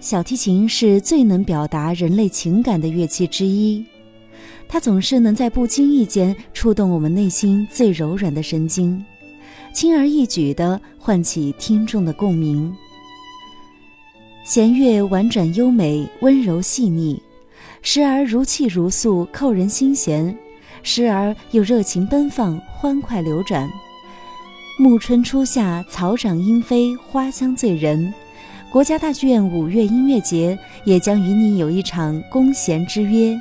小提琴是最能表达人类情感的乐器之一，它总是能在不经意间触动我们内心最柔软的神经，轻而易举地唤起听众的共鸣。弦乐婉转优美，温柔细腻，时而如泣如诉，扣人心弦；时而又热情奔放，欢快流转。暮春初夏，草长莺飞，花香醉人。国家大剧院五月音乐节也将与你有一场弓弦之约。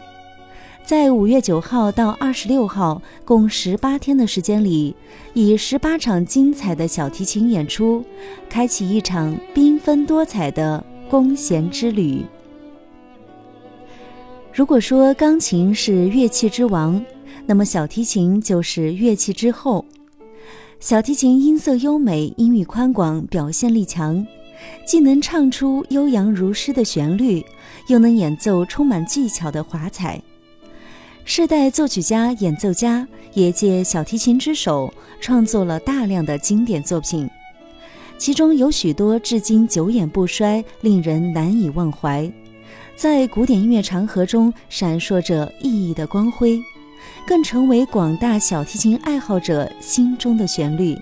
在五月九号到二十六号，共十八天的时间里，以十八场精彩的小提琴演出，开启一场缤纷多彩的弓弦之旅。如果说钢琴是乐器之王，那么小提琴就是乐器之后。小提琴音色优美，音域宽广，表现力强，既能唱出悠扬如诗的旋律，又能演奏充满技巧的华彩。世代作曲家、演奏家也借小提琴之手创作了大量的经典作品，其中有许多至今久演不衰，令人难以忘怀，在古典音乐长河中闪烁着熠熠的光辉，更成为广大小提琴爱好者心中的旋律。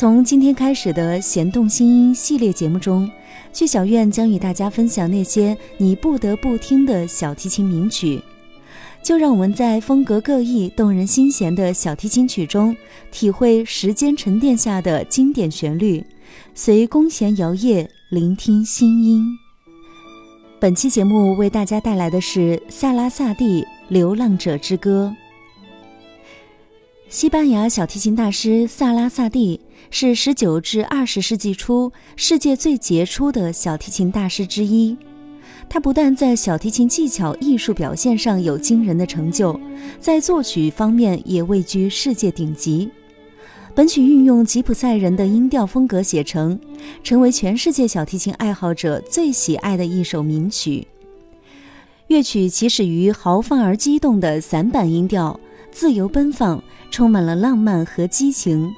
从今天开始的弦动心音系列节目中，剧小院将与大家分享那些你不得不听的小提琴名曲。就让我们在风格各异、动人心弦的小提琴曲中，体会时间沉淀下的经典旋律，随弓弦摇曳，聆听心音。本期节目为大家带来的是萨拉萨蒂《流浪者之歌》。西班牙小提琴大师萨拉萨蒂是19至20世纪初世界最杰出的小提琴大师之一。他不但在小提琴技巧艺术表现上有惊人的成就，在作曲方面也位居世界顶级。本曲运用吉普赛人的音调风格写成，成为全世界小提琴爱好者最喜爱的一首名曲。乐曲起始于豪放而激动的散板音调，自由奔放，充满了浪漫和激情。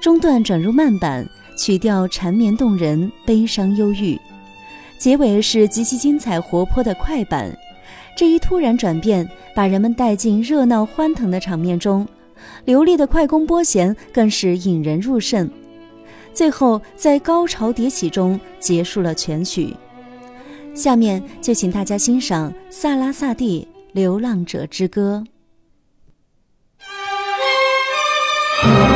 中段转入慢板，曲调缠绵动人，悲伤忧郁。结尾是极其精彩活泼的快板，这一突然转变把人们带进热闹欢腾的场面中，流利的快弓拨弦更是引人入胜。最后在高潮迭起中结束了全曲。下面就请大家欣赏萨拉萨蒂《流浪者之歌》。今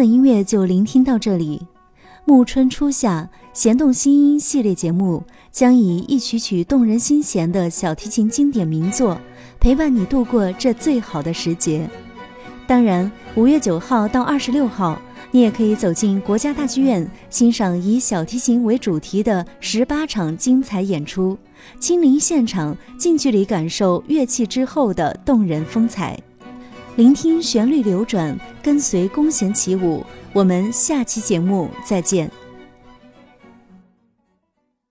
的音乐就聆听到这里。暮春初夏，弦动心音系列节目将以一曲曲动人心弦的小提琴经典名作，陪伴你度过这最好的时节。当然，五月九号到二十六号，你也可以走进国家大剧院，欣赏以小提琴为主题的十八场精彩演出，亲临现场，近距离感受乐器之后的动人风采，聆听旋律流转，跟随弓弦起舞。我们下期节目再见。